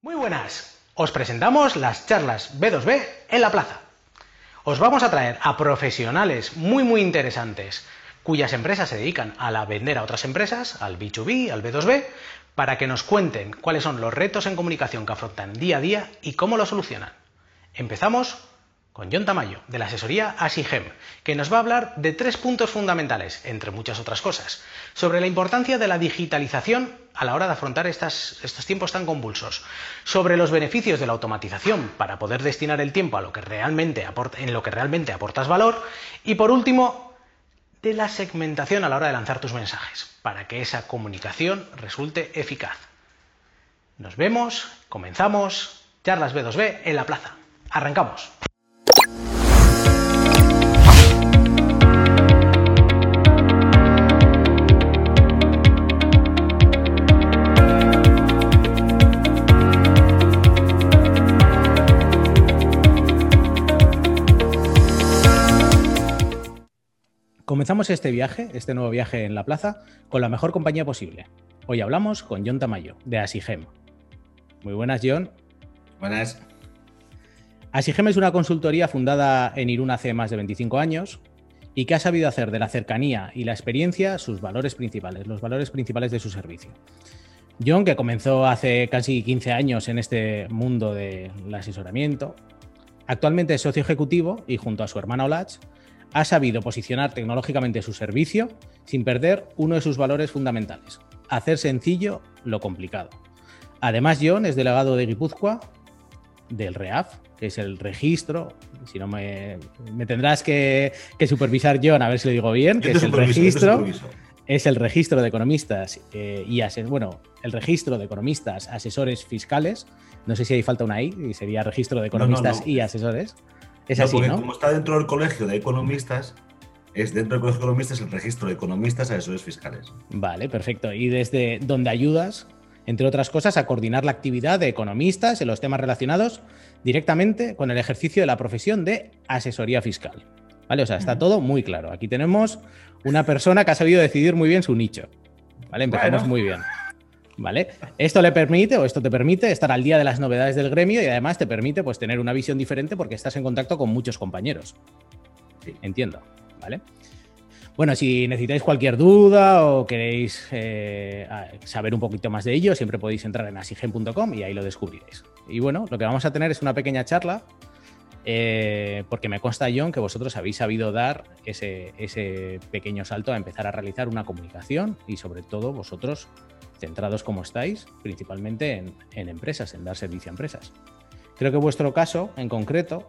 Muy buenas, os presentamos las charlas B2B en la plaza. Os vamos a traer a profesionales muy muy interesantes cuyas empresas se dedican a la vender a otras empresas, al B2B, al B2B, para que nos cuenten cuáles son los retos en comunicación que afrontan día a día y cómo lo solucionan. Empezamos con John Tamayo, de la asesoría ASIGEM, que nos va a hablar de tres puntos fundamentales, entre muchas otras cosas, sobre la importancia de la digitalización a la hora de afrontar estos tiempos tan convulsos, sobre los beneficios de la automatización para poder destinar el tiempo a lo que realmente en lo que realmente aportas valor, y por último, de la segmentación a la hora de lanzar tus mensajes, para que esa comunicación resulte eficaz. Nos vemos, comenzamos, charlas B2B en la plaza. Arrancamos. Comenzamos este viaje, este nuevo viaje en la plaza, con la mejor compañía posible. Hoy hablamos con John Tamayo, de Asigem. Muy buenas, John. Buenas. Asigem es una consultoría fundada en Irún hace más de 25 años y que ha sabido hacer de la cercanía y la experiencia sus valores principales, los valores principales de su servicio. John, que comenzó hace casi 15 años en este mundo del asesoramiento, actualmente es socio ejecutivo y junto a su hermana Olach ha sabido posicionar tecnológicamente su servicio sin perder uno de sus valores fundamentales, hacer sencillo lo complicado. Además, John es delegado de Guipúzcoa del REAF, que es el registro, si no me, tendrás que, supervisar John, a ver si lo digo bien, que es el registro. Es el registro de economistas eh, y bueno, el registro de economistas asesores fiscales. No sé si hay falta una I, y sería registro de economistas y asesores. Es así, porque como está dentro del colegio de economistas, es dentro del colegio de economistas el registro de economistas asesores fiscales. Vale, perfecto. Y desde donde ayudas, entre otras cosas, a coordinar la actividad de economistas en los temas relacionados directamente con el ejercicio de la profesión de asesoría fiscal. ¿Vale? O sea, está todo muy claro. Aquí tenemos una persona que ha sabido decidir muy bien su nicho. ¿Vale? Empezamos muy bien. ¿Vale? Esto le permite, o esto te permite, estar al día de las novedades del gremio y además te permite pues, tener una visión diferente porque estás en contacto con muchos compañeros. Sí. Entiendo, ¿vale? Bueno, si necesitáis cualquier duda o queréis eh, saber un poquito más de ello, siempre podéis entrar en asigen.com y ahí lo descubriréis. Y bueno, lo que vamos a tener es una pequeña charla, eh, porque me consta, John, que vosotros habéis sabido dar ese, ese pequeño salto a empezar a realizar una comunicación y sobre todo vosotros centrados como estáis, principalmente en, empresas, en dar servicio a empresas. Creo que vuestro caso en concreto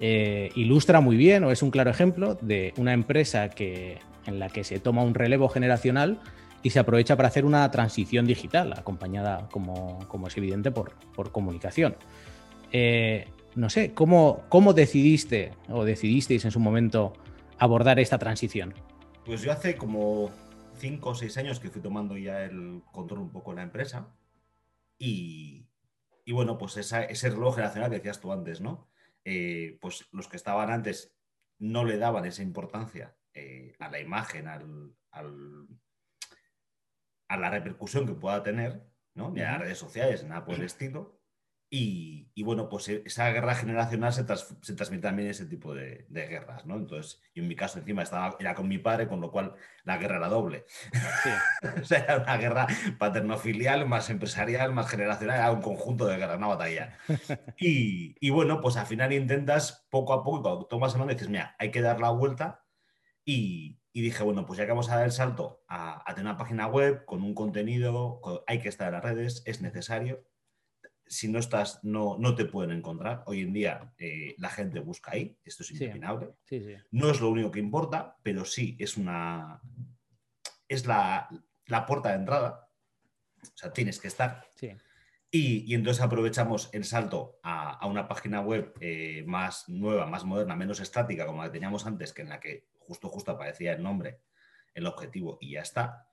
eh, ilustra muy bien o es un claro ejemplo de una empresa que, en la que se toma un relevo generacional y se aprovecha para hacer una transición digital, acompañada, como, es evidente, por, comunicación. Eh, no sé, ¿cómo, ¿cómo decidiste o decidisteis en su momento abordar esta transición? Pues yo hace como cinco o seis años que fui tomando ya el control un poco de la empresa. Y, bueno, pues ese reloj generacional que decías tú antes, ¿no? Eh, pues los que estaban antes no le daban esa importancia eh, a la imagen, al, a la repercusión que pueda tener, ¿no? Ni a las redes sociales, nada por el estilo. Y, bueno, pues e, esa guerra generacional se, transmite también ese tipo de, guerras, ¿no? Entonces, yo en mi caso encima estaba, era con mi padre, con lo cual la guerra era doble. o sea, era una guerra paternofilial, más empresarial, más generacional, era un conjunto de guerras, una batalla. Y, bueno, pues al final intentas poco a poco, cuando tomas el mando dices, mira, hay que dar la vuelta y, dije, bueno, pues ya que vamos a dar el salto a, a tener una página web con un contenido, hay que estar en las redes, es necesario si no estás, no, no te pueden encontrar. Hoy en día eh, la gente busca ahí, esto es impepinable. No es lo único que importa, pero sí es una. es la, puerta de entrada. O sea, tienes que estar. Y, entonces aprovechamos el salto a, una página web eh, más nueva, más moderna, menos estática, como la que teníamos antes, que en la que justo justo aparecía el nombre, el objetivo y ya está.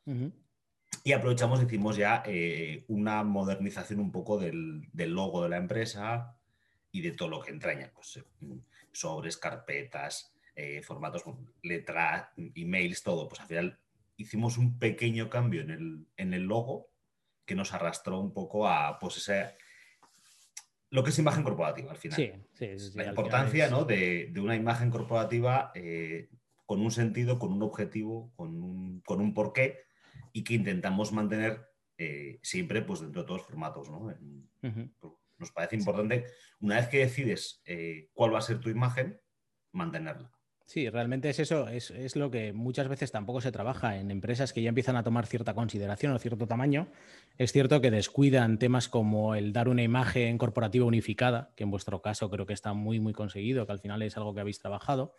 Y aprovechamos, hicimos ya eh, una modernización un poco del, logo de la empresa y de todo lo que entraña, pues eh, sobres, carpetas, eh, formatos, letras, emails, todo. Pues al final hicimos un pequeño cambio en el, logo que nos arrastró un poco a pues, lo que es imagen corporativa al final. Sí, sí, sí, la importancia es- ¿no? de, de una imagen corporativa eh, con un sentido, con un objetivo, con un, con un porqué y que intentamos mantener eh, siempre pues, dentro de todos los formatos. ¿no? En- nos parece importante, una vez que decides eh, cuál va a ser tu imagen, mantenerla. Sí, realmente es eso, es, es lo que muchas veces tampoco se trabaja en empresas que ya empiezan a tomar cierta consideración o cierto tamaño. Es cierto que descuidan temas como el dar una imagen corporativa unificada, que en vuestro caso creo que está muy, muy conseguido, que al final es algo que habéis trabajado.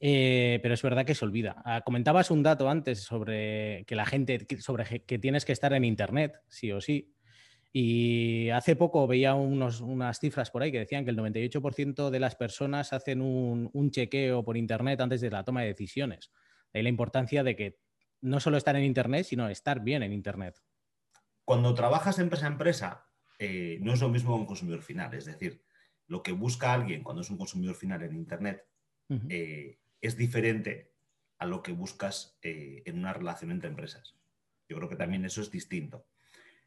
Eh, pero es verdad que se olvida. Ah, comentabas un dato antes sobre que la gente, sobre que- tienes que estar en Internet, sí o sí. Y hace poco veía unos- unas cifras por ahí que decían que el 98% de las personas hacen un, un chequeo por Internet antes de la toma de decisiones. De ahí la importancia de que no solo estar en Internet, sino estar bien en Internet. Cuando trabajas empresa a empresa, eh, no es lo mismo que un consumidor final. Es decir, lo que busca alguien cuando es un consumidor final en Internet eh, es diferente a lo que buscas eh, en una relación entre empresas. Yo creo que también eso es distinto.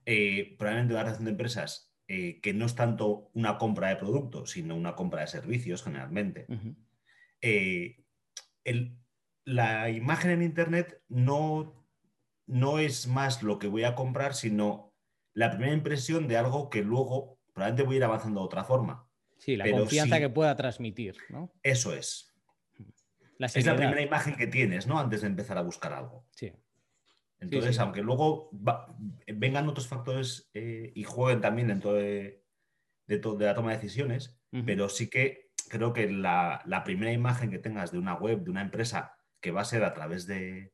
Eh, probablemente una relación de empresas eh, que no es tanto una compra de productos, sino una compra de servicios generalmente. El- la imagen en Internet no, no es más lo que voy a comprar, sino la primera impresión de algo que luego probablemente voy a ir avanzando de otra forma. Sí, la Pero confianza que pueda transmitir, ¿no? Eso es. La Es la primera imagen que tienes, ¿no? Antes de empezar a buscar algo. Sí. Entonces, sí. aunque luego va- vengan otros factores eh, y jueguen también dentro de, de to- de la toma de decisiones, pero sí que creo que la, la primera imagen que tengas de una web, de una empresa, que va a ser a través de,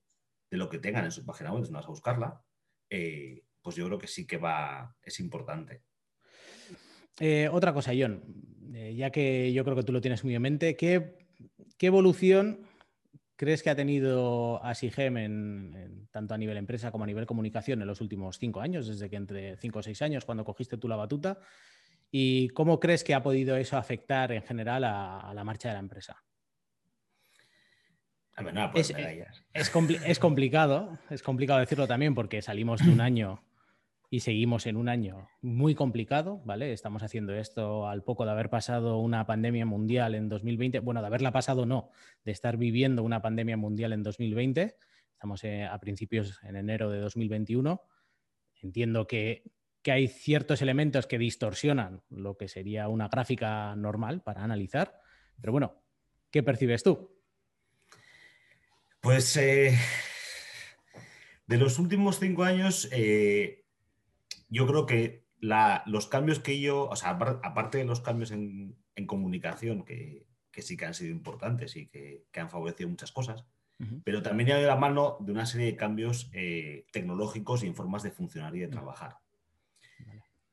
de lo que tengan en su página web, si no vas a buscarla, eh, pues yo creo que sí que va, es importante. Eh, otra cosa, John, ya que yo creo que tú lo tienes muy en mente, ¿qué, qué evolución crees que ha tenido Asigem en, en- tanto a nivel empresa como a nivel comunicación en los últimos cinco años, desde que entre cinco o seis años, cuando cogiste tú la batuta? ¿Y cómo crees que ha podido eso afectar en general a, a la marcha de la empresa? A ver, nada, pues Es- medallas. Es, compli- es complicado, es complicado decirlo también porque salimos de un año y seguimos en un año muy complicado, ¿vale? Estamos haciendo esto al poco de haber pasado una pandemia mundial en 2020, bueno, de haberla pasado no, de estar viviendo una pandemia mundial en 2020. Estamos eh, a principios en enero de 2021. Entiendo que, que hay ciertos elementos que distorsionan lo que sería una gráfica normal para analizar, pero bueno, ¿qué percibes tú? Pues eh, de los últimos cinco años, eh, yo creo que la- los cambios que yo, o sea, apar- aparte de los cambios en, en comunicación, que, que sí que han sido importantes y que, que han favorecido muchas cosas, pero también ha ido de la mano de una serie de cambios eh, tecnológicos y en formas de funcionar y de trabajar.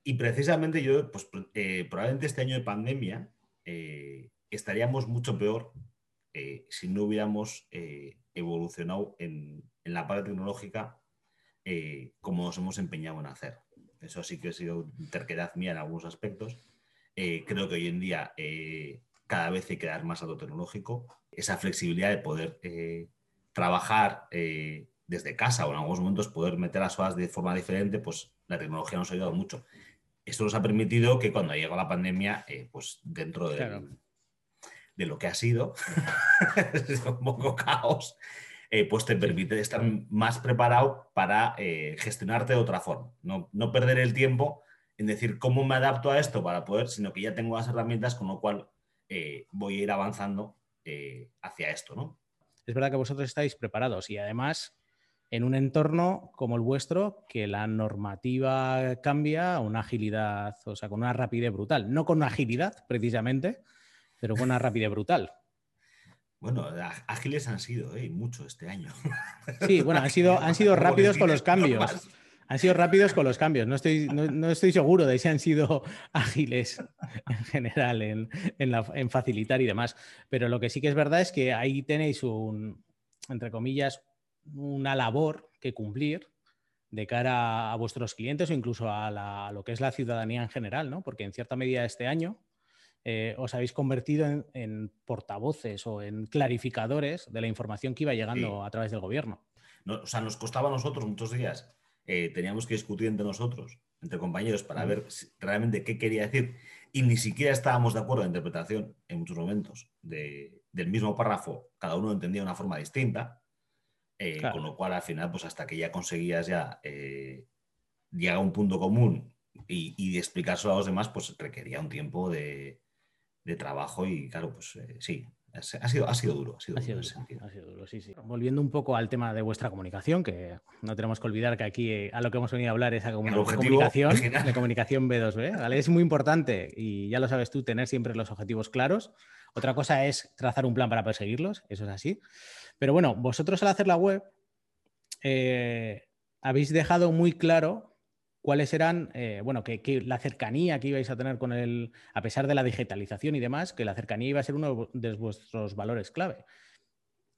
Y precisamente yo, pues eh, probablemente este año de pandemia eh, estaríamos mucho peor si no hubiéramos evolucionado en, en la parte tecnológica como nos hemos empeñado en hacer. Eso sí que ha sido terquedad mía en algunos aspectos. Eh, creo que hoy en día eh, cada vez hay que dar más a lo tecnológico. Esa flexibilidad de poder eh, trabajar desde casa o en algunos momentos poder meter las horas de forma diferente, pues la tecnología nos ha ayudado mucho. Esto nos ha permitido que cuando ha llegado la pandemia, pues dentro Claro. de lo que ha sido, es un poco caos, eh, pues te permite estar más preparado para eh, gestionarte de otra forma. No, no perder el tiempo en decir cómo me adapto a esto para poder, sino que ya tengo las herramientas, con lo cual eh, voy a ir avanzando hacia esto, ¿no? es verdad que vosotros estáis preparados y además en un entorno como el vuestro que la normativa cambia a una agilidad, o sea, con una rapidez brutal. No con agilidad precisamente, pero con una rapidez brutal. Bueno, ágiles han sido, ¿eh? mucho este año. Sí, bueno, han sido, han sido rápidos con los cambios. Han sido rápidos con los cambios. No estoy, no, no estoy seguro de si han sido ágiles en general en, en la- en facilitar y demás. Pero lo que sí que es verdad es que ahí tenéis un, entre comillas, una labor que cumplir de cara a vuestros clientes o incluso a, la- a lo que es la ciudadanía en general, ¿no? Porque en cierta medida este año eh, os habéis convertido en, en portavoces o en clarificadores de la información que iba llegando Sí. a través del gobierno. No, o sea, nos costaba a nosotros muchos días, eh, teníamos que discutir entre nosotros, entre compañeros, para Mm. ver si- realmente qué quería decir y ni siquiera estábamos de acuerdo en la interpretación en muchos momentos del mismo párrafo, cada uno entendía de una forma distinta, eh, con lo cual al final, pues hasta que ya conseguías ya llegar a un punto común y, y explicárselo a los demás, pues requería un tiempo de, trabajo y claro, pues eh, sí, ha sido, ha sido duro. Ha sido, duro, sí, sí. Volviendo un poco al tema de vuestra comunicación, que no tenemos que olvidar que aquí eh, a lo que hemos venido a hablar es a comunicación, de comunicación B2B. ¿vale? Es muy importante, y ya lo sabes tú, tener siempre los objetivos claros. Otra cosa es trazar un plan para perseguirlos, eso es así. Pero bueno, vosotros al hacer la web eh, habéis dejado muy claro cuáles eran, eh, bueno, que, la cercanía que ibais a tener con el, a pesar de la digitalización y demás, que la cercanía iba a ser uno de vuestros valores clave.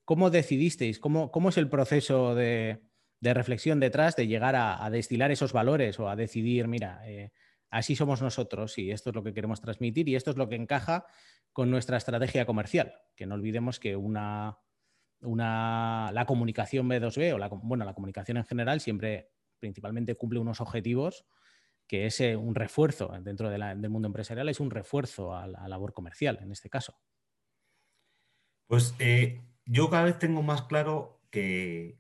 ¿Cómo decidisteis? ¿Cómo, cómo es el proceso de, reflexión detrás de llegar a, destilar esos valores o a decidir, mira, eh, así somos nosotros y esto es lo que queremos transmitir y esto es lo que encaja con nuestra estrategia comercial? Que no olvidemos que una, una, la comunicación B2B o la, bueno, la comunicación en general siempre principalmente cumple unos objetivos que es eh, un refuerzo dentro del mundo empresarial, es un refuerzo a la labor comercial en este caso. Pues eh, yo cada vez tengo más claro que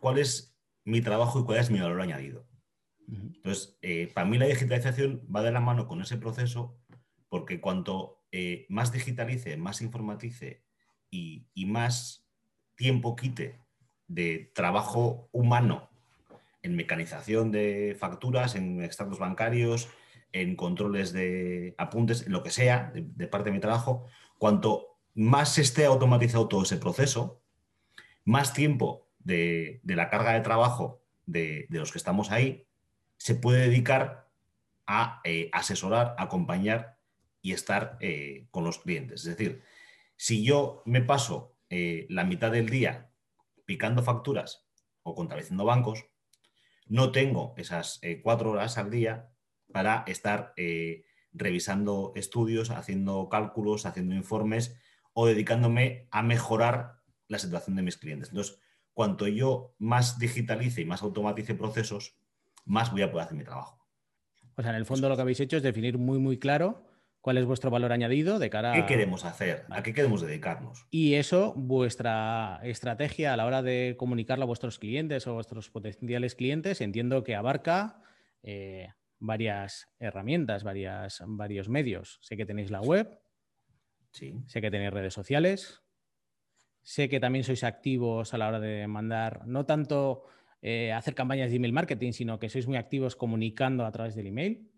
cuál es mi trabajo y cuál es mi valor añadido. Entonces, eh, para mí la digitalización va de la mano con ese proceso porque cuanto más digitalice, más informatice y, y más tiempo quite de trabajo humano en mecanización de facturas, en extractos bancarios, en controles de apuntes, en lo que sea, de, parte de mi trabajo, cuanto más esté automatizado todo ese proceso, más tiempo de, la carga de trabajo de, los que estamos ahí se puede dedicar a eh, asesorar, acompañar y estar eh, con los clientes. Es decir, si yo me paso eh, la mitad del día picando facturas o contradiciendo bancos, no tengo esas eh, cuatro horas al día para estar eh, revisando estudios, haciendo cálculos, haciendo informes o dedicándome a mejorar la situación de mis clientes. Entonces, cuanto yo más digitalice y más automatice procesos, más voy a poder hacer mi trabajo. O sea, en el fondo lo que habéis hecho es definir muy, muy claro cuál es vuestro valor añadido de cara a... ¿Qué queremos hacer? ¿A qué queremos dedicarnos? Y eso, vuestra estrategia a la hora de comunicarlo a vuestros clientes o a vuestros potenciales clientes, entiendo que abarca eh, varias herramientas, varias, varios medios. Sé que tenéis la web, sí. sé que tenéis redes sociales, sé que también sois activos a la hora de mandar, no tanto eh, hacer campañas de email marketing, sino que sois muy activos comunicando a través del email.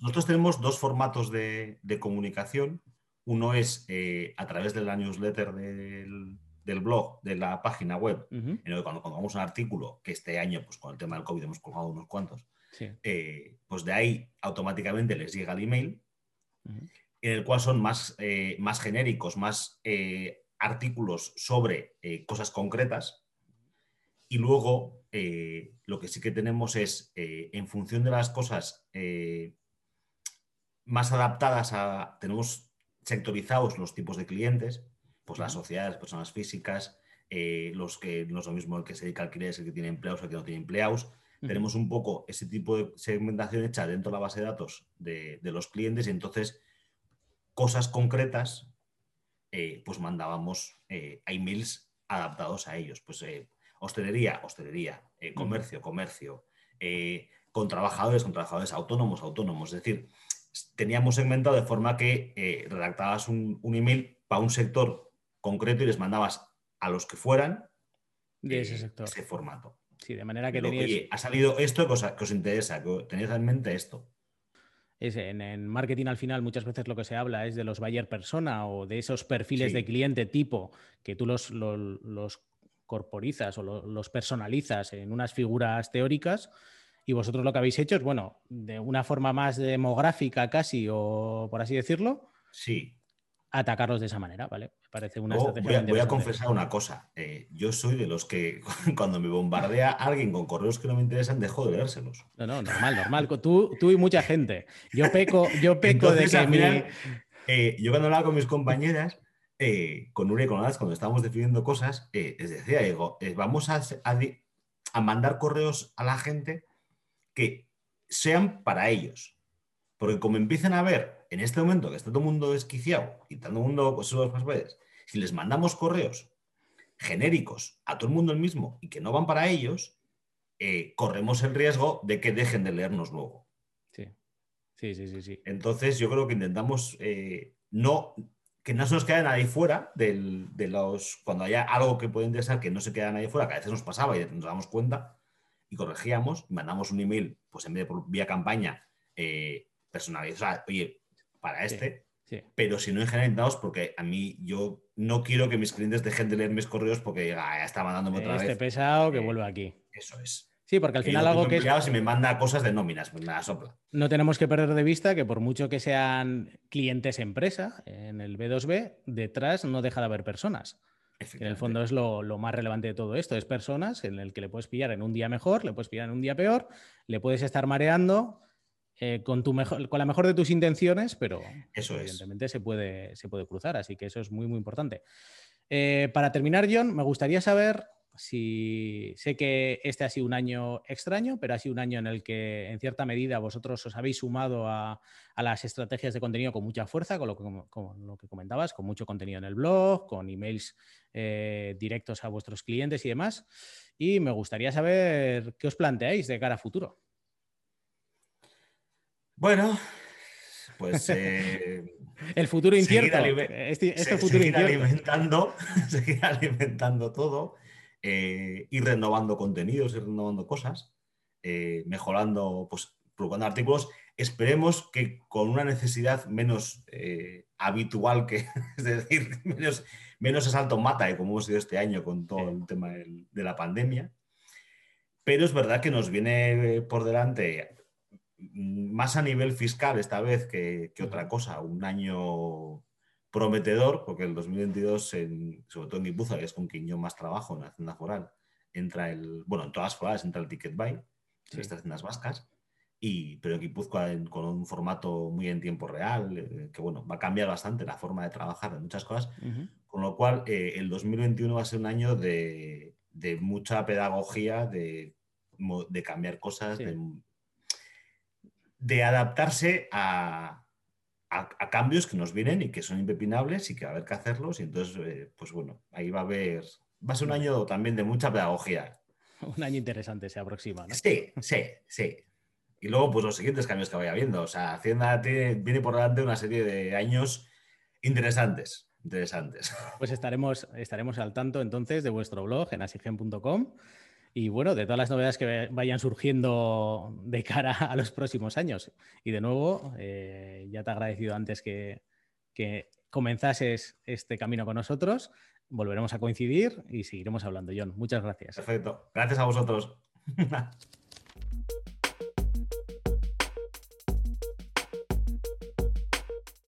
Nosotros tenemos dos formatos de, comunicación. Uno es eh, a través de la newsletter del, blog, de la página web, en el que cuando colgamos un artículo, que este año, pues con el tema del COVID hemos colgado unos cuantos, eh, pues de ahí automáticamente les llega el email, en el cual son más, eh, más genéricos, más artículos sobre cosas concretas. Y luego eh, lo que sí que tenemos es, eh, en función de las cosas eh, más adaptadas a, tenemos sectorizados los tipos de clientes, pues las sociedades, personas físicas, los que no es lo mismo el que se dedica al alquiler, el que tiene empleados, el que no tiene empleados. Tenemos un poco ese tipo de segmentación hecha dentro de la base de datos de, de los clientes y entonces cosas concretas, pues mandábamos a emails adaptados a ellos. Pues hostelería, hostelería, eh, comercio, comercio, eh, con trabajadores, con trabajadores autónomos, autónomos. Es decir, teníamos segmentado de forma que eh, redactabas un, email para un sector concreto y les mandabas a los que fueran de ese sector. Ese formato. Sí, de manera que tenías... Oye, ha salido esto que os, interesa, que tenéis en mente esto. Es, en, marketing al final muchas veces lo que se habla es de los buyer persona o de esos perfiles de cliente tipo que tú los, los corporizas o los personalizas en unas figuras teóricas y vosotros lo que habéis hecho es, bueno, de una forma más demográfica casi o por así decirlo, sí. atacarlos de esa manera, ¿vale? Me parece una estrategia. Voy a, confesar una cosa. Eh, yo soy de los que cuando me bombardea alguien con correos que no me interesan, dejo de leérselos. No, no, normal, normal. Tú, tú y mucha gente. Yo peco, yo peco de que eh, yo cuando hablaba con mis compañeras, eh, con Nuria y con cuando estábamos definiendo cosas, eh, les decía, digo, eh, vamos a, a, mandar correos a la gente que sean para ellos. Porque como empiecen a ver en este momento que está todo el mundo desquiciado y todo el mundo pues, los passwords, si les mandamos correos genéricos a todo el mundo el mismo y que no van para ellos, eh, corremos el riesgo de que dejen de leernos luego. Sí, sí, sí, sí. Entonces yo creo que intentamos eh, no que no se nos quede nadie fuera de los cuando haya algo que puede interesar que no se queda nadie fuera, que a veces nos pasaba y nos damos cuenta y corregíamos, mandamos un email, pues en vez de por vía campaña eh, personalizado, oye, para este, pero si no en general porque a mí yo no quiero que mis clientes dejen de leer mis correos porque ya está mandándome otra este vez. pesado que eh, vuelve aquí. Eso es. Sí, porque al final algo que es... Si me manda cosas de nóminas, pues me la sopla. No tenemos que perder de vista que por mucho que sean clientes empresa, en el B2B, detrás no deja de haber personas. En el fondo es lo, más relevante de todo esto, es personas en el que le puedes pillar en un día mejor, le puedes pillar en un día peor, le puedes estar mareando eh, con, tu mejor, con la mejor de tus intenciones, pero evidentemente Se, puede, se puede cruzar, así que eso es muy, muy importante. Eh, para terminar, John, me gustaría saber si sé que este ha sido un año extraño, pero ha sido un año en el que en cierta medida vosotros os habéis sumado a, las estrategias de contenido con mucha fuerza, con lo, que, lo, que, comentabas, con mucho contenido en el blog, con emails eh, directos a vuestros clientes y demás. Y me gustaría saber qué os planteáis de cara a futuro. Bueno, pues... Eh, el futuro incierto. Este, este futuro seguir alimentando, seguir alimentando todo. Eh, ir renovando contenidos, ir renovando cosas, eh, mejorando, pues, publicando artículos. Esperemos que con una necesidad menos eh, habitual que, es decir, menos, menos asalto mata, como hemos sido este año con todo el tema de la pandemia. Pero es verdad que nos viene por delante mm, más a nivel fiscal esta vez que, que otra cosa, un año prometedor, porque el 2022, sobre todo en Guipúzcoa, que es con quien yo más trabajo en la Hacienda Foral, entra el, bueno, en todas las forales entra el Ticket Buy, en estas haciendas vascas, y, pero en Guipúzcoa con un formato muy en tiempo real, eh, que bueno, va a cambiar bastante la forma de trabajar en muchas cosas, con lo cual eh, el 2021 va a ser un año de, mucha pedagogía, de, cambiar cosas, de adaptarse a, a, cambios que nos vienen y que son impepinables y que va a haber que hacerlos. Y entonces, eh, pues bueno, ahí va a haber, va a ser un año también de mucha pedagogía. Un año interesante se aproxima, ¿no? Sí, sí, sí. Y luego, pues los siguientes cambios que vaya viendo. O sea, Hacienda viene por delante una serie de años interesantes. Interesantes. Pues estaremos, estaremos al tanto entonces de vuestro blog en asigen.com y bueno, de todas las novedades que vayan surgiendo de cara a los próximos años. Y de nuevo, eh, ya te he agradecido antes que, que comenzases este camino con nosotros. Volveremos a coincidir y seguiremos hablando, John. Muchas gracias. Perfecto. Gracias a vosotros.